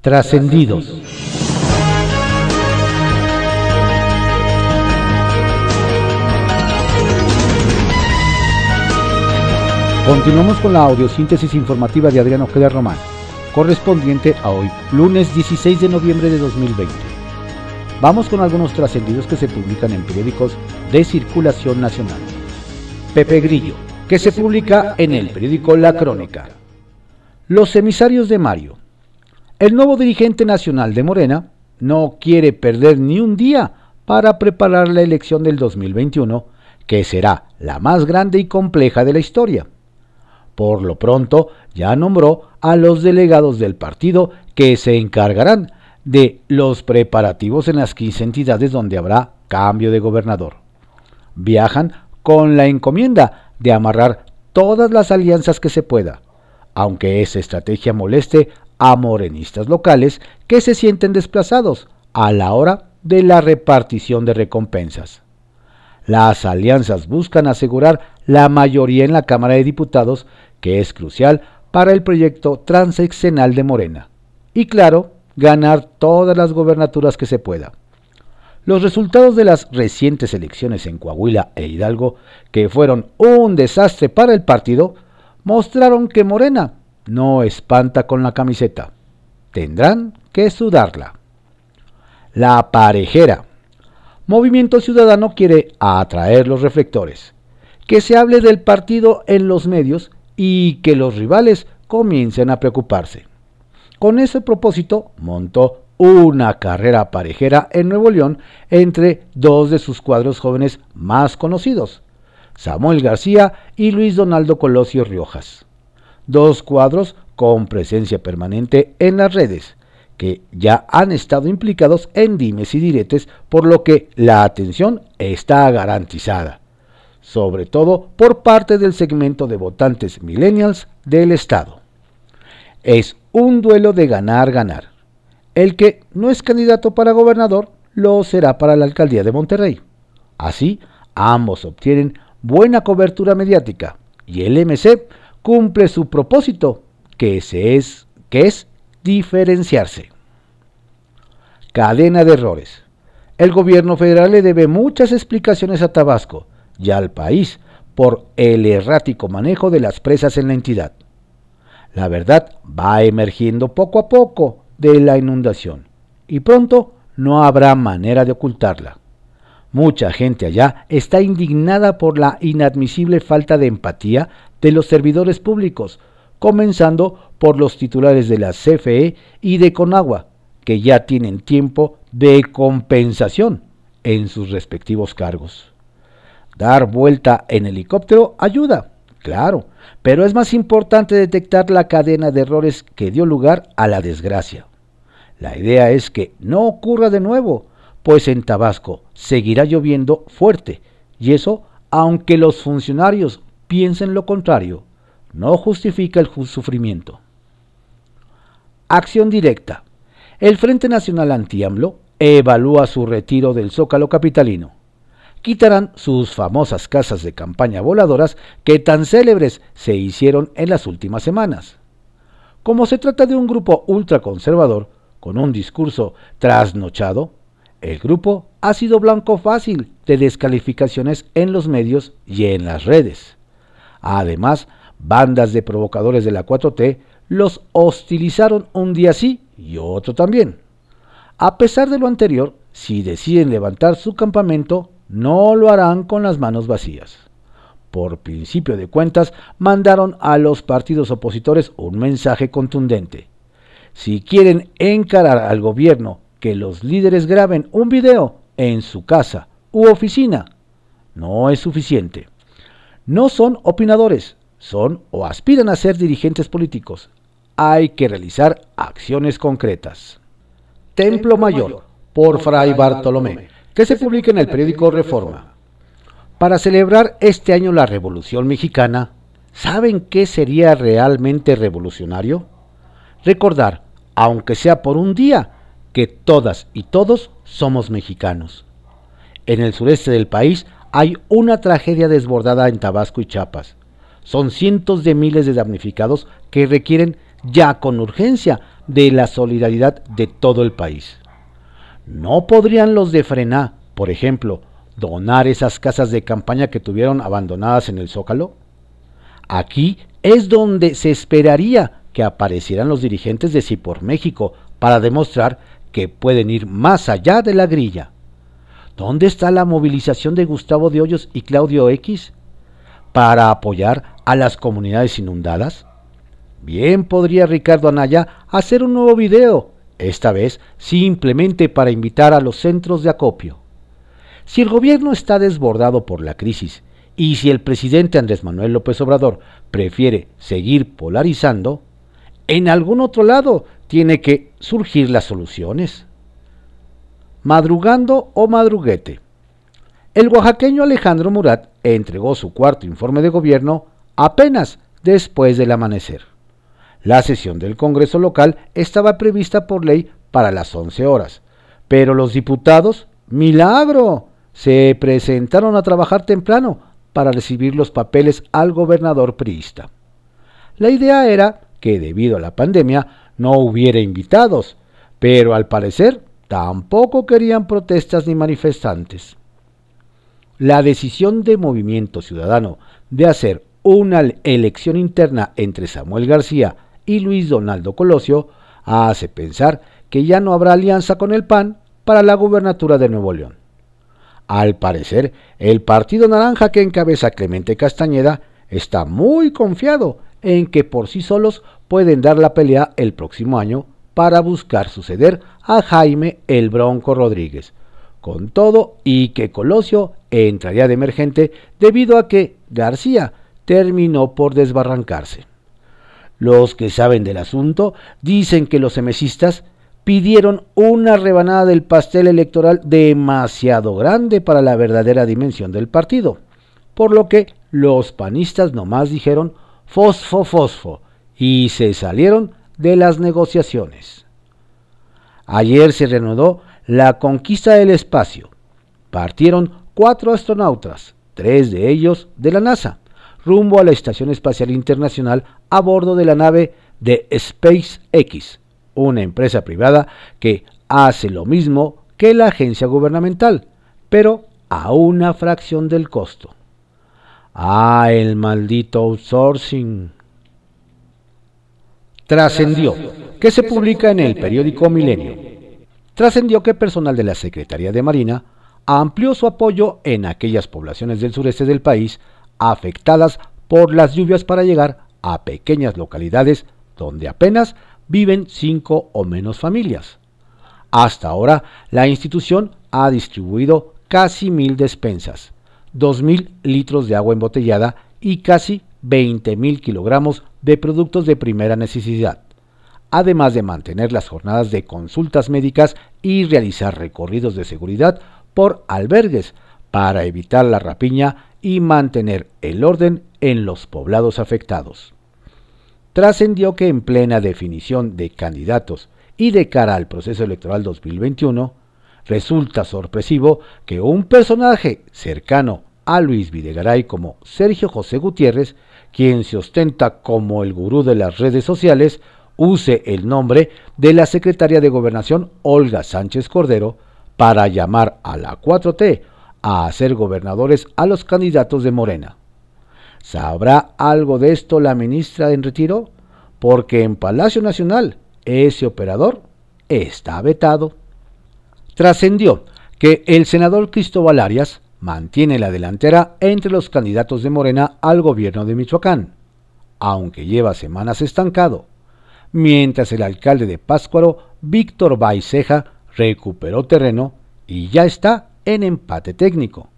Trascendidos. Continuamos con la audiosíntesis informativa de Adriano Ojeda Román, correspondiente a hoy, lunes 16 de noviembre de 2020. Vamos con algunos trascendidos que se publican en periódicos de circulación nacional. Pepe Grillo, que se publica en el periódico La Crónica. Los emisarios de Mario. El nuevo dirigente nacional de Morena no quiere perder ni un día para preparar la elección del 2021, que será la más grande y compleja de la historia. Por lo pronto, ya nombró a los delegados del partido que se encargarán de los preparativos en las 15 entidades donde habrá cambio de gobernador. Viajan con la encomienda de amarrar todas las alianzas que se pueda, aunque esa estrategia moleste a morenistas locales que se sienten desplazados a la hora de la repartición de recompensas. Las alianzas buscan asegurar la mayoría en la Cámara de Diputados, que es crucial para el proyecto transeccional de Morena. Y claro, ganar todas las gobernaturas que se pueda. Los resultados de las recientes elecciones en Coahuila e Hidalgo, que fueron un desastre para el partido, mostraron que Morena no espanta con la camiseta. Tendrán que sudarla. La parejera. Movimiento Ciudadano quiere atraer los reflectores, que se hable del partido en los medios y que los rivales comiencen a preocuparse. Con ese propósito montó una carrera parejera en Nuevo León entre dos de sus cuadros jóvenes más conocidos, Samuel García y Luis Donaldo Colosio Riojas. Dos cuadros con presencia permanente en las redes, que ya han estado implicados en dimes y diretes, por lo que la atención está garantizada, sobre todo por parte del segmento de votantes millennials del Estado. Es un duelo de ganar-ganar. El que no es candidato para gobernador lo será para la alcaldía de Monterrey. Así, ambos obtienen buena cobertura mediática y el MC cumple su propósito, que, es, que es diferenciarse. Cadena de errores. El gobierno federal le debe muchas explicaciones a Tabasco y al país por el errático manejo de las presas en la entidad. La verdad va emergiendo poco a poco de la inundación y pronto no habrá manera de ocultarla. Mucha gente allá está indignada por la inadmisible falta de empatía de los servidores públicos, comenzando por los titulares de la CFE y de Conagua, que ya tienen tiempo de compensación en sus respectivos cargos. Dar vuelta en helicóptero ayuda, claro, pero es más importante detectar la cadena de errores que dio lugar a la desgracia. La idea es que no ocurra de nuevo, pues en Tabasco seguirá lloviendo fuerte, y eso, aunque los funcionarios piensen lo contrario, no justifica el sufrimiento. Acción directa. El Frente Nacional Anti-AMLO evalúa su retiro del Zócalo capitalino. Quitarán sus famosas casas de campaña voladoras que tan célebres se hicieron en las últimas semanas. Como se trata de un grupo ultraconservador con un discurso trasnochado, el grupo ha sido blanco fácil de descalificaciones en los medios y en las redes. Además, bandas de provocadores de la 4T los hostilizaron un día sí y otro también. A pesar de lo anterior, si deciden levantar su campamento, no lo harán con las manos vacías. Por principio de cuentas, mandaron a los partidos opositores un mensaje contundente. Si quieren encarar al gobierno que los líderes graben un video en su casa u oficina, no es suficiente. No son opinadores, son o aspiran a ser dirigentes políticos. Hay que realizar acciones concretas. Templo Mayor, por Fray Bartolomé, que se publica en el periódico Reforma. Para celebrar este año la Revolución Mexicana, ¿saben qué sería realmente revolucionario? Recordar, aunque sea por un día, que todas y todos somos mexicanos. En el sureste del país hay una tragedia desbordada en Tabasco y Chiapas son cientos de miles de damnificados que requieren ya con urgencia de la solidaridad de todo el país. ¿No podrían los de Frená, por ejemplo, donar esas casas de campaña que tuvieron abandonadas en el Zócalo? Aquí es donde se esperaría que aparecieran los dirigentes de Sí por México para demostrar que pueden ir más allá de la grilla. ¿Dónde está la movilización de Gustavo de Hoyos y Claudio X para apoyar a las comunidades inundadas? Bien podría Ricardo Anaya hacer un nuevo video, esta vez simplemente para invitar a los centros de acopio. Si el gobierno está desbordado por la crisis y si el presidente Andrés Manuel López Obrador prefiere seguir polarizando, en algún otro lado tiene que surgir las soluciones. Madrugando o madruguete. El oaxaqueño Alejandro Murat entregó su cuarto informe de gobierno apenas después del amanecer. La sesión del Congreso local estaba prevista por ley para las 11 horas, pero los diputados, milagro, se presentaron a trabajar temprano para recibir los papeles al gobernador priista. La idea era que debido a la pandemia no hubiera invitados, pero al parecer tampoco querían protestas ni manifestantes. La decisión de Movimiento Ciudadano de hacer una elección interna entre Samuel García y Luis Donaldo Colosio hace pensar que ya no habrá alianza con el PAN para la gubernatura de Nuevo León. Al parecer, el Partido Naranja que encabeza Clemente Castañeda está muy confiado en que por sí solos pueden dar la pelea el próximo año para buscar suceder a Jaime el Bronco Rodríguez. Con todo y que Colosio entraría de emergente debido a que García terminó por desbarrancarse. Los que saben del asunto dicen que los emesistas pidieron una rebanada del pastel electoral demasiado grande para la verdadera dimensión del partido, por lo que los panistas nomás dijeron fosfo, fosfo, y se salieron de las negociaciones. Ayer se reanudó la conquista del espacio. Partieron cuatro astronautas, tres de ellos de la NASA, rumbo a la Estación Espacial Internacional a bordo de la nave de SpaceX, una empresa privada que hace lo mismo que la agencia gubernamental, pero a una fracción del costo. Ah, el maldito outsourcing. Trascendió, que se publica en el periódico Milenio. Trascendió que personal de la Secretaría de Marina amplió su apoyo en aquellas poblaciones del sureste del país afectadas por las lluvias para llegar a pequeñas localidades donde apenas viven cinco o menos familias. Hasta ahora, la institución ha distribuido casi mil despensas, 2.000 litros de agua embotellada y casi 20.000 kilogramos de productos de primera necesidad, además de mantener las jornadas de consultas médicas y realizar recorridos de seguridad por albergues para evitar la rapiña y mantener el orden en los poblados afectados. Trascendió que en plena definición de candidatos y de cara al proceso electoral 2021, Resulta sorpresivo que un personaje cercano a Luis Videgaray como Sergio José Gutiérrez, quien se ostenta como el gurú de las redes sociales, use el nombre de la secretaria de Gobernación Olga Sánchez Cordero para llamar a la 4T a hacer gobernadores a los candidatos de Morena. ¿Sabrá algo de esto la ministra en retiro? Porque en Palacio Nacional ese operador está vetado trascendió que el senador Cristóbal Arias mantiene la delantera entre los candidatos de Morena al gobierno de Michoacán, aunque lleva semanas estancado, mientras el alcalde de Páscuaro, Víctor Baiceja, recuperó terreno y ya está en empate técnico,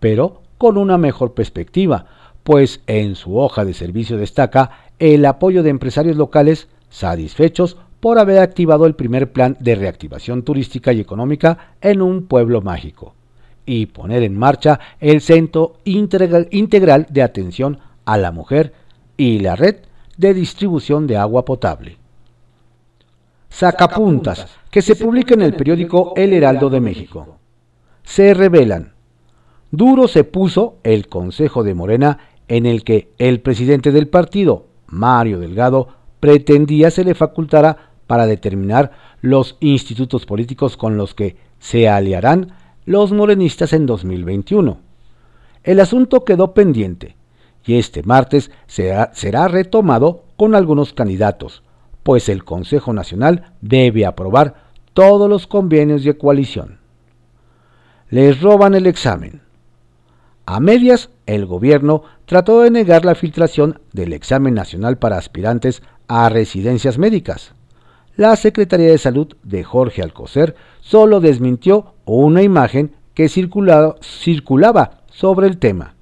pero con una mejor perspectiva, pues en su hoja de servicio destaca el apoyo de empresarios locales satisfechos por haber activado el primer plan de reactivación turística y económica en un pueblo mágico y poner en marcha el Centro Integral de Atención a la Mujer y la red de distribución de agua potable. Sacapuntas, que se publica en el periódico El Heraldo de México. Se revelan. Duro se puso el Consejo de Morena en el que el presidente del partido, Mario Delgado, pretendía se le facultara para determinar los institutos políticos con los que se aliarán los morenistas en 2021. El asunto quedó pendiente y este martes será, será retomado con algunos candidatos, pues el Consejo Nacional debe aprobar todos los convenios de coalición. Les roban el examen. A medias, el gobierno trató de negar la filtración del examen nacional para aspirantes a residencias médicas. La Secretaría de Salud de Jorge Alcocer solo desmintió una imagen que circulaba, sobre el tema.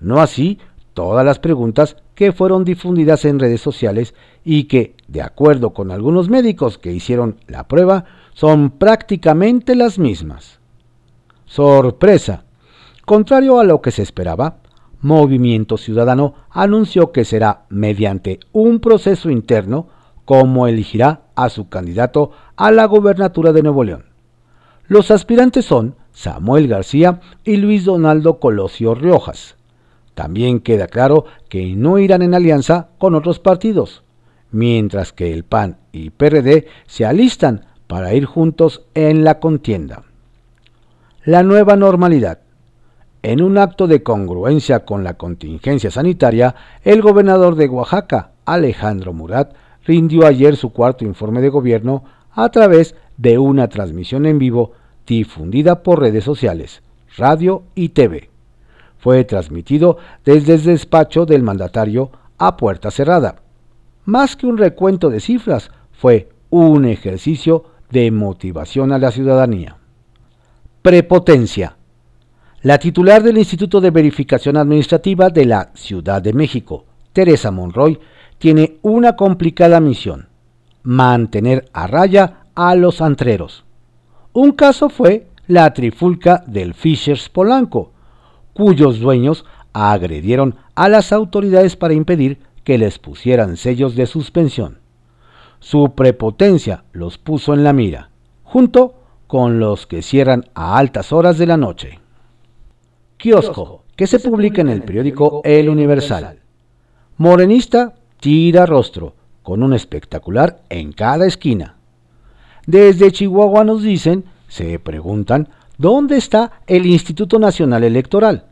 No así todas las preguntas que fueron difundidas en redes sociales y que, de acuerdo con algunos médicos que hicieron la prueba, son prácticamente las mismas. Sorpresa. Contrario a lo que se esperaba, Movimiento Ciudadano anunció que será mediante un proceso interno como elegirá a su candidato a la gobernatura de Nuevo León. Los aspirantes son Samuel García y Luis Donaldo Colosio Riojas. También queda claro que no irán en alianza con otros partidos, mientras que el PAN y PRD se alistan para ir juntos en la contienda. La nueva normalidad. En un acto de congruencia con la contingencia sanitaria, el gobernador de Oaxaca, Alejandro Murat, rindió ayer su cuarto informe de gobierno a través de una transmisión en vivo difundida por redes sociales, radio y TV fue transmitido desde el despacho del mandatario a puerta cerrada. Más que un recuento de cifras, fue un ejercicio de motivación a la ciudadanía. Prepotencia. La titular del Instituto de Verificación Administrativa de la Ciudad de México, Teresa Monroy, tiene una complicada misión, mantener a raya a los antreros. Un caso fue la trifulca del Fishers Polanco, cuyos dueños agredieron a las autoridades para impedir que les pusieran sellos de suspensión. Su prepotencia los puso en la mira, junto con los que cierran a altas horas de la noche. Kiosco, que se publica en el periódico El Universal. Morenista tira rostro, con un espectacular en cada esquina. Desde Chihuahua nos dicen, se preguntan, ¿Dónde está el Instituto Nacional Electoral?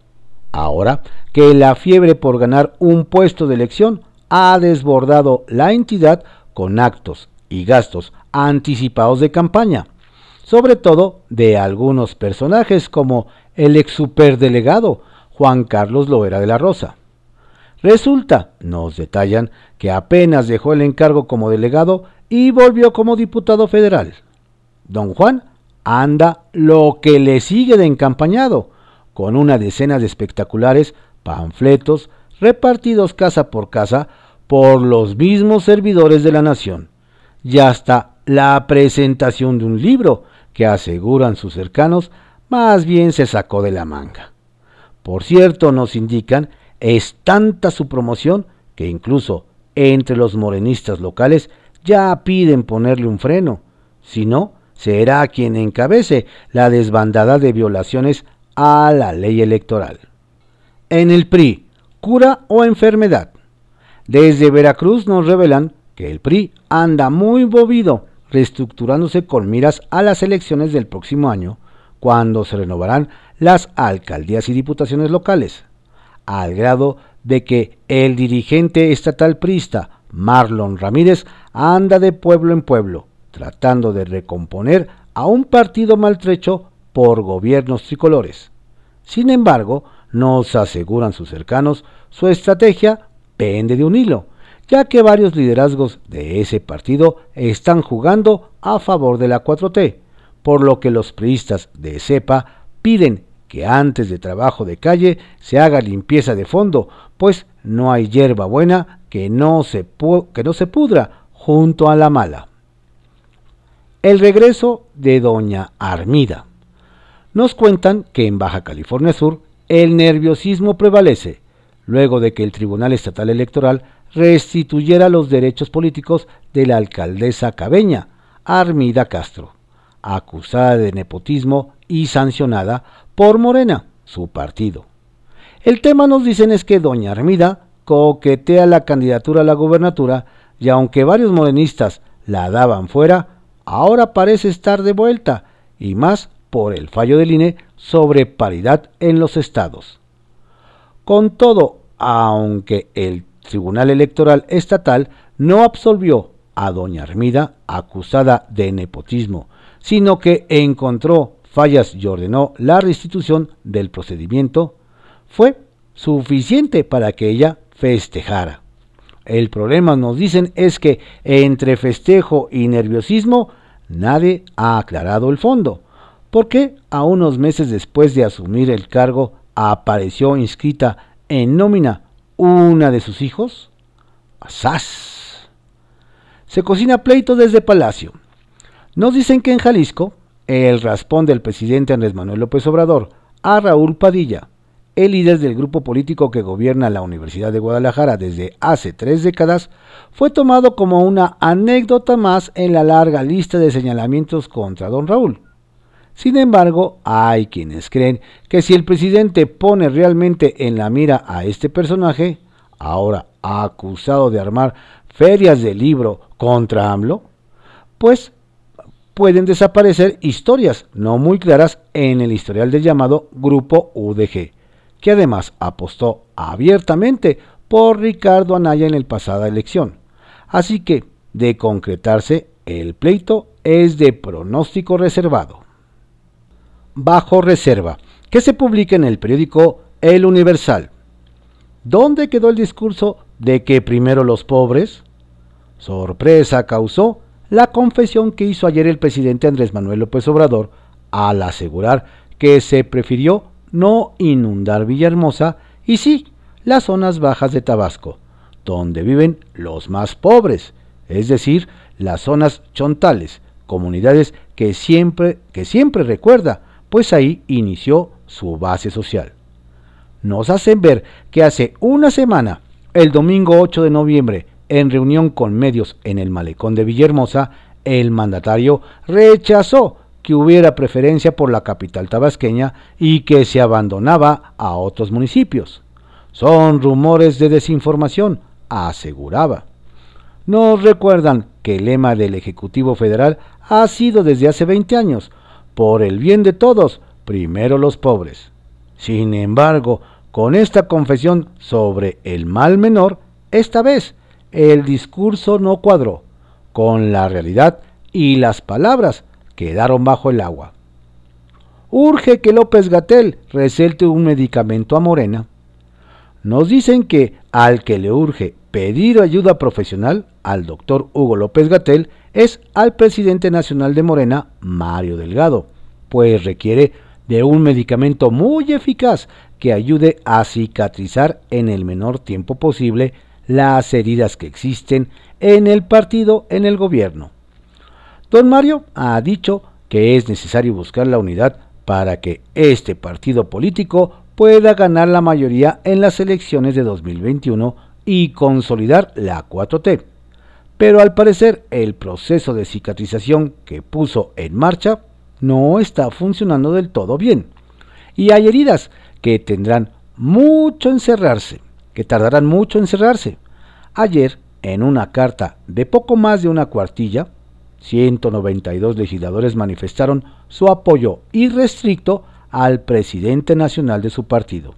Ahora que la fiebre por ganar un puesto de elección ha desbordado la entidad con actos y gastos anticipados de campaña, sobre todo de algunos personajes como el ex superdelegado Juan Carlos Loera de la Rosa. Resulta, nos detallan, que apenas dejó el encargo como delegado y volvió como diputado federal. Don Juan anda lo que le sigue de encampañado, con una decena de espectaculares panfletos repartidos casa por casa por los mismos servidores de la nación, y hasta la presentación de un libro que aseguran sus cercanos más bien se sacó de la manga. Por cierto, nos indican, es tanta su promoción que incluso entre los morenistas locales ya piden ponerle un freno, si no, será quien encabece la desbandada de violaciones a la ley electoral. En el PRI, cura o enfermedad. Desde Veracruz nos revelan que el PRI anda muy movido, reestructurándose con miras a las elecciones del próximo año, cuando se renovarán las alcaldías y diputaciones locales, al grado de que el dirigente estatal prista Marlon Ramírez anda de pueblo en pueblo, tratando de recomponer a un partido maltrecho por gobiernos tricolores. Sin embargo, nos aseguran sus cercanos, su estrategia pende de un hilo, ya que varios liderazgos de ese partido están jugando a favor de la 4T, por lo que los priistas de CEPA piden que antes de trabajo de calle se haga limpieza de fondo, pues no hay hierba buena que no se, que no se pudra junto a la mala. El regreso de doña Armida. Nos cuentan que en Baja California Sur el nerviosismo prevalece, luego de que el Tribunal Estatal Electoral restituyera los derechos políticos de la alcaldesa cabeña, Armida Castro, acusada de nepotismo y sancionada por Morena, su partido. El tema nos dicen es que doña Armida coquetea la candidatura a la gobernatura y aunque varios morenistas la daban fuera, ahora parece estar de vuelta, y más por el fallo del INE sobre paridad en los estados. Con todo, aunque el Tribunal Electoral Estatal no absolvió a doña Armida acusada de nepotismo, sino que encontró fallas y ordenó la restitución del procedimiento, fue suficiente para que ella festejara. El problema, nos dicen, es que entre festejo y nerviosismo nadie ha aclarado el fondo. ¿Por qué a unos meses después de asumir el cargo apareció inscrita en nómina una de sus hijos? ¡Asaz! Se cocina pleito desde Palacio. Nos dicen que en Jalisco, el raspón del presidente Andrés Manuel López Obrador a Raúl Padilla, el líder del grupo político que gobierna la Universidad de Guadalajara desde hace tres décadas, fue tomado como una anécdota más en la larga lista de señalamientos contra don Raúl. Sin embargo, hay quienes creen que si el presidente pone realmente en la mira a este personaje, ahora acusado de armar ferias de libro contra AMLO, pues pueden desaparecer historias no muy claras en el historial del llamado Grupo UDG, que además apostó abiertamente por Ricardo Anaya en el pasada elección. Así que, de concretarse, el pleito es de pronóstico reservado. Bajo reserva, que se publica en el periódico El Universal. ¿Dónde quedó el discurso de que primero los pobres? Sorpresa causó la confesión que hizo ayer el presidente Andrés Manuel López Obrador al asegurar que se prefirió no inundar Villahermosa y sí las zonas bajas de Tabasco, donde viven los más pobres, es decir, las zonas chontales, comunidades que siempre, que siempre recuerda, pues ahí inició su base social. Nos hacen ver que hace una semana, el domingo 8 de noviembre, en reunión con medios en el malecón de Villahermosa, el mandatario rechazó que hubiera preferencia por la capital tabasqueña y que se abandonaba a otros municipios. Son rumores de desinformación, aseguraba. Nos recuerdan que el lema del Ejecutivo Federal ha sido desde hace 20 años, por el bien de todos, primero los pobres. Sin embargo, con esta confesión sobre el mal menor, esta vez el discurso no cuadró con la realidad y las palabras quedaron bajo el agua. Urge que López Gatel recelte un medicamento a Morena. Nos dicen que al que le urge pedir ayuda profesional al doctor Hugo López Gatel es al presidente nacional de Morena, Mario Delgado, pues requiere de un medicamento muy eficaz que ayude a cicatrizar en el menor tiempo posible las heridas que existen en el partido en el gobierno. Don Mario ha dicho que es necesario buscar la unidad para que este partido político pueda ganar la mayoría en las elecciones de 2021 y consolidar la 4T. Pero al parecer el proceso de cicatrización que puso en marcha no está funcionando del todo bien. Y hay heridas que tendrán mucho en cerrarse, que tardarán mucho en cerrarse. Ayer, en una carta de poco más de una cuartilla, 192 legisladores manifestaron su apoyo irrestricto al presidente nacional de su partido.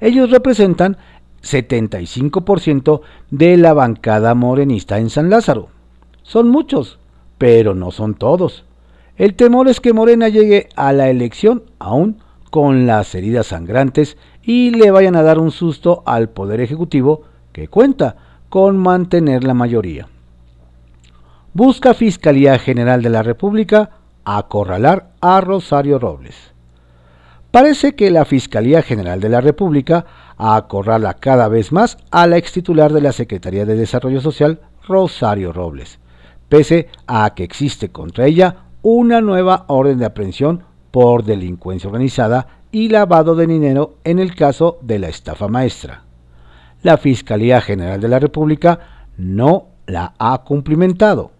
Ellos representan 75% de la bancada morenista en San Lázaro. Son muchos, pero no son todos. El temor es que Morena llegue a la elección aún con las heridas sangrantes y le vayan a dar un susto al Poder Ejecutivo que cuenta con mantener la mayoría busca Fiscalía General de la República acorralar a Rosario Robles. Parece que la Fiscalía General de la República acorrala cada vez más a la ex titular de la Secretaría de Desarrollo Social, Rosario Robles, pese a que existe contra ella una nueva orden de aprehensión por delincuencia organizada y lavado de dinero en el caso de la estafa maestra. La Fiscalía General de la República no la ha cumplimentado.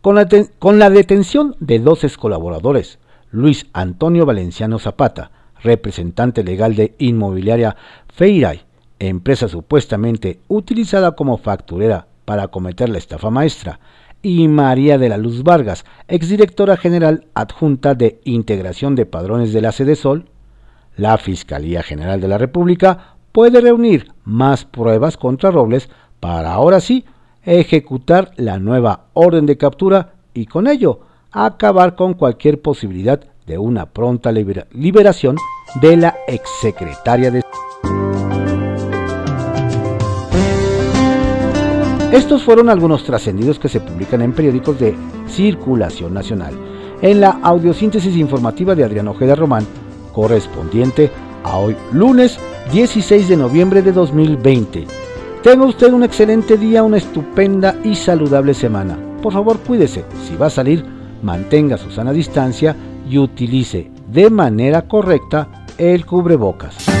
Con la, detención de dos colaboradores, Luis Antonio Valenciano Zapata, representante legal de Inmobiliaria Feiray, empresa supuestamente utilizada como facturera para cometer la estafa maestra, y María de la Luz Vargas, exdirectora general adjunta de Integración de Padrones de la Sede Sol, la Fiscalía General de la República puede reunir más pruebas contra Robles para ahora sí ejecutar la nueva orden de captura y con ello acabar con cualquier posibilidad de una pronta liberación de la exsecretaria de Estos fueron algunos trascendidos que se publican en periódicos de circulación nacional. En la audiosíntesis informativa de Adrián Ojeda Román, correspondiente a hoy lunes 16 de noviembre de 2020. Tenga usted un excelente día, una estupenda y saludable semana. Por favor, cuídese. Si va a salir, mantenga su sana distancia y utilice de manera correcta el cubrebocas.